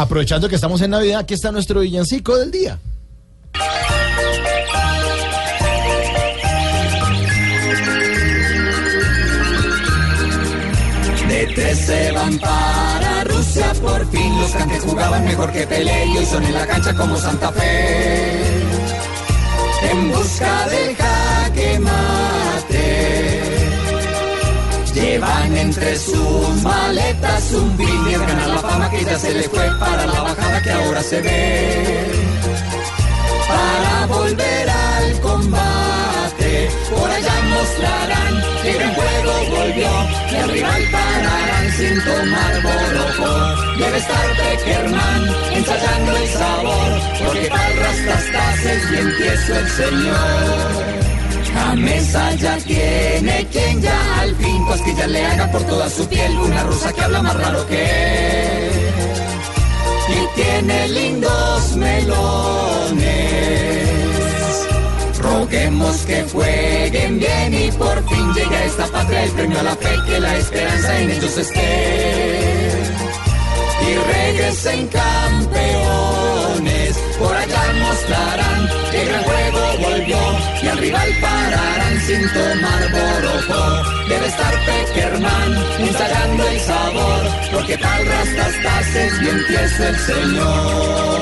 aprovechando que estamos en Navidad, aquí está nuestro villancico del día. De tres se van para Rusia, por fin los que antes jugaban mejor que Pelé y hoy son en la cancha como Santa Fe. En busca del Llevan entre sus maletas un brillo, ganar la fama que ya se le fue para la bajada que ahora se ve. Para volver al combate, por allá mostrarán que gran juego volvió y al rival pararán sin tomar borojo. Debe estar Beckerman ensayando el sabor, porque para rastas es bien tieso el señor. La mesa ya tiene quien ya ya le haga por toda su piel una rosa que habla más raro que él. Y tiene lindos melones. Roguemos que jueguen bien y por fin llegue a esta patria el premio a la fe que la esperanza en ellos esté. Y regresen campeones, por allá mostrarán que gran juego volvió y al rival pararán sin tomar borojo. Peckerman ensayando el sabor, porque tal rastas es bien tieso el señor.